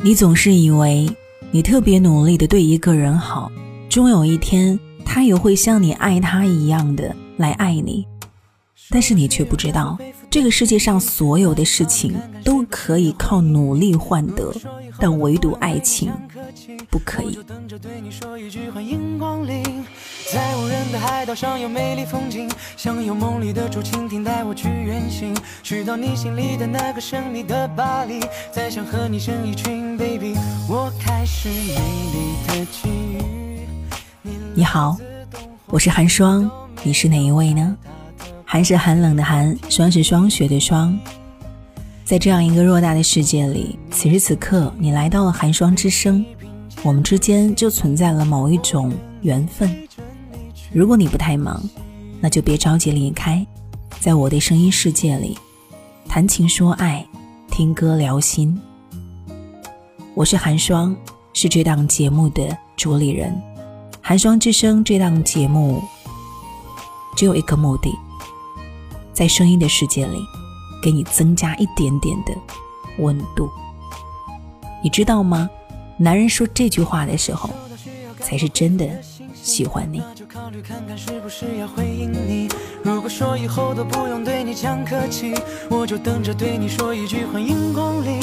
你总是以为你特别努力的对一个人好，终有一天他也会像你爱他一样的来爱你。但是你却不知道，这个世界上所有的事情都可以靠努力换得，但唯独爱情不可以。在无人的海岛上有美丽风景，想有梦里的竹蜻蜓带我去远行，去到你心里的那个神秘的巴黎，再想和你生一群 baby，我开始美丽的际遇。你好，我是寒霜，你是哪一位呢？寒是寒冷的寒，霜是霜雪的霜。在这样一个偌大的世界里，此时此刻你来到了寒霜之声，我们之间就存在了某一种缘分。如果你不太忙，那就别着急离开，在我的声音世界里，谈情说爱，听歌聊心。我是寒霜，是这档节目的主理人。寒霜之声这档节目只有一个目的，在声音的世界里，给你增加一点点的温度。你知道吗？男人说这句话的时候，才是真的。喜欢你。如果说以后都不用对你讲客气，我就等着对你说一句欢迎光临。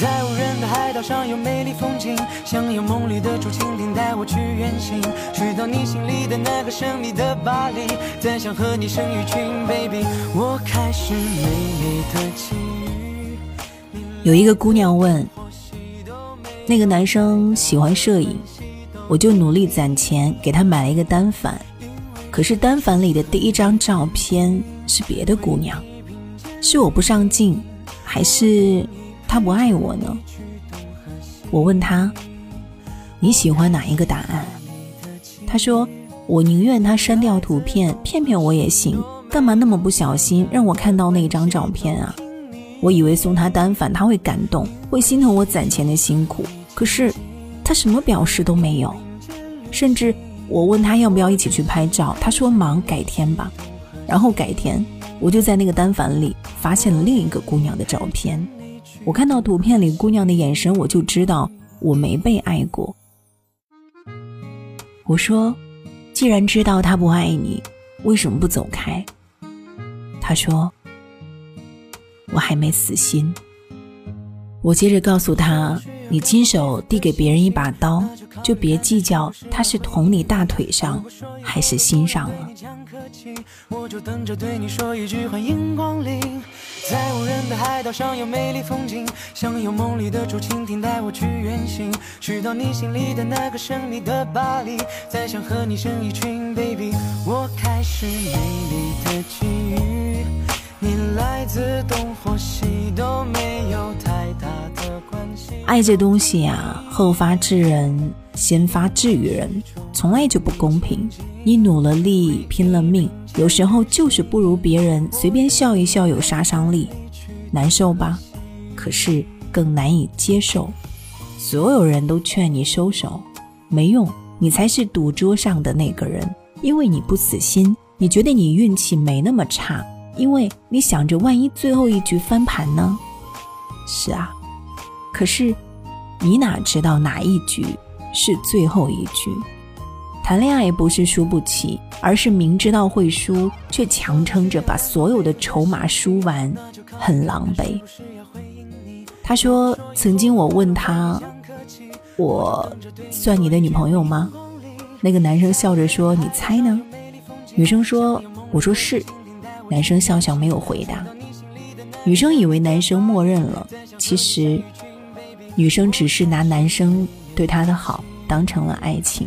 在无人的海岛上有美丽风景，想有梦里的竹蜻蜓带我去远行，去到你心里的那个神秘的巴黎，再想和你生一群 baby，我开始美丽的际遇。有一个姑娘问，那个男生喜欢摄影。我就努力攒钱给他买了一个单反，可是单反里的第一张照片是别的姑娘，是我不上镜，还是他不爱我呢？我问他，你喜欢哪一个答案？他说，我宁愿他删掉图片，骗骗我也行，干嘛那么不小心让我看到那张照片啊？我以为送他单反他会感动，会心疼我攒钱的辛苦，可是。他什么表示都没有，甚至我问他要不要一起去拍照，他说忙，改天吧。然后改天，我就在那个单反里发现了另一个姑娘的照片。我看到图片里姑娘的眼神，我就知道我没被爱过。我说，既然知道他不爱你，为什么不走开？他说，我还没死心。我接着告诉他。你亲手递给别人一把刀，就别计较他是捅你大腿上还是心上了。在无人的海岛上有美丽风景，想有梦里的竹蜻蜓带我去远行，去到你心里的那个神秘的巴黎，再想和你生一群 baby，我开始美丽的际遇。你来自东或西都没有太大的关系。爱这东西啊，后发制人，先发制于人，从来就不公平。你努了力，拼了命，有时候就是不如别人，随便笑一笑有杀伤力，难受吧？可是更难以接受。所有人都劝你收手，没用，你才是赌桌上的那个人，因为你不死心，你觉得你运气没那么差。因为你想着万一最后一局翻盘呢？是啊，可是你哪知道哪一局是最后一局？谈恋爱不是输不起，而是明知道会输，却强撑着把所有的筹码输完，很狼狈。他说：“曾经我问他，我算你的女朋友吗？”那个男生笑着说：“你猜呢？”女生说：“我说是。”男生笑笑没有回答，女生以为男生默认了，其实女生只是拿男生对她的好当成了爱情。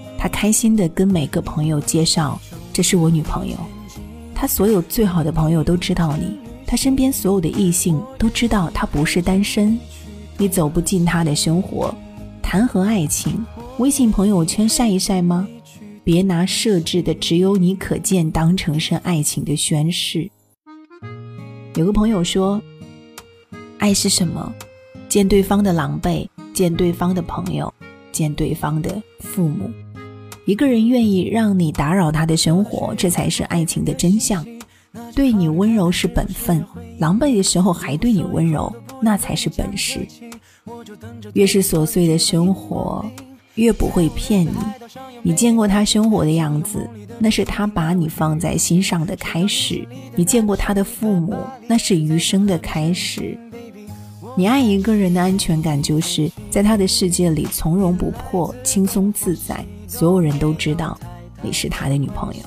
他开心的跟每个朋友介绍：“这是我女朋友。”他所有最好的朋友都知道你，他身边所有的异性都知道他不是单身。你走不进他的生活，谈何爱情？微信朋友圈晒一晒吗？别拿设置的只有你可见当成是爱情的宣誓。有个朋友说，爱是什么？见对方的狼狈，见对方的朋友，见对方的父母。一个人愿意让你打扰他的生活，这才是爱情的真相。对你温柔是本分，狼狈的时候还对你温柔，那才是本事。越是琐碎的生活，越不会骗你。你见过他生活的样子，那是他把你放在心上的开始；你见过他的父母，那是余生的开始。你爱一个人的安全感，就是在他的世界里从容不迫、轻松自在，所有人都知道你是他的女朋友。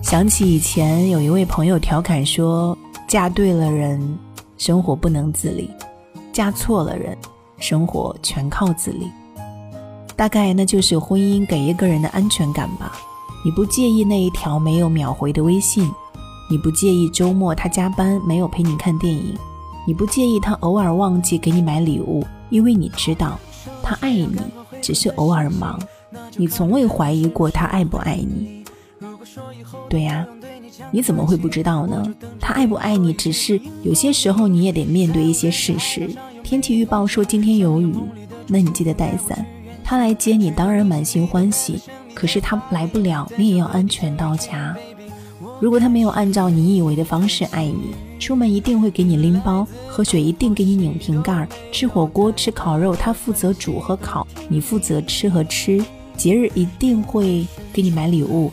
想起以前有一位朋友调侃说：“嫁对了人，生活不能自理；嫁错了人，生活全靠自理。”大概那就是婚姻给一个人的安全感吧。你不介意那一条没有秒回的微信，你不介意周末他加班没有陪你看电影，你不介意他偶尔忘记给你买礼物，因为你知道他爱你，只是偶尔忙。你从未怀疑过他爱不爱你。对呀，你怎么会不知道呢？他爱不爱你，只是有些时候你也得面对一些事实。天气预报说今天有雨，那你记得带伞。他来接你，当然满心欢喜。可是他来不了，你也要安全到家。如果他没有按照你以为的方式爱你，出门一定会给你拎包，喝水一定给你拧瓶盖，吃火锅吃烤肉，他负责煮和烤，你负责吃和吃。节日一定会给你买礼物。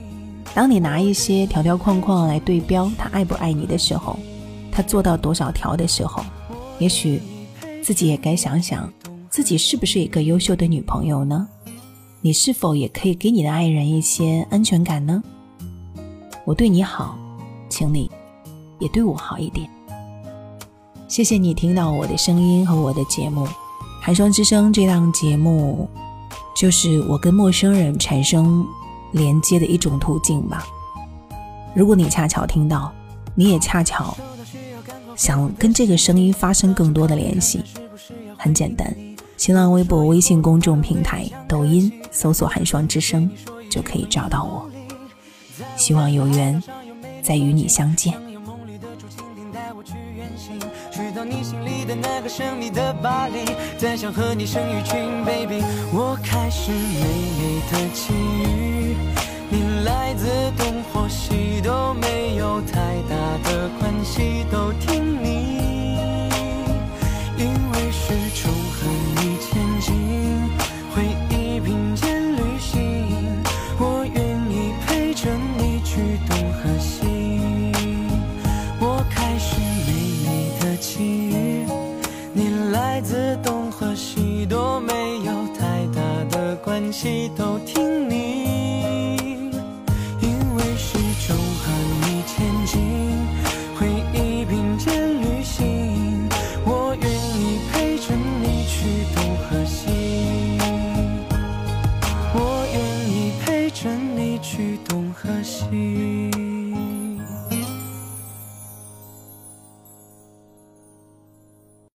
当你拿一些条条框框来对标他爱不爱你的时候，他做到多少条的时候，也许自己也该想想，自己是不是一个优秀的女朋友呢？你是否也可以给你的爱人一些安全感呢？我对你好，请你也对我好一点。谢谢你听到我的声音和我的节目，《寒霜之声》这档节目，就是我跟陌生人产生。连接的一种途径吧。如果你恰巧听到，你也恰巧想跟这个声音发生更多的联系，很简单，新浪微博、微信公众平台、抖音搜索“寒霜之声”就可以找到我。希望有缘再与你相见。神秘的巴黎再想和你生一群 baby 我开始美丽的际遇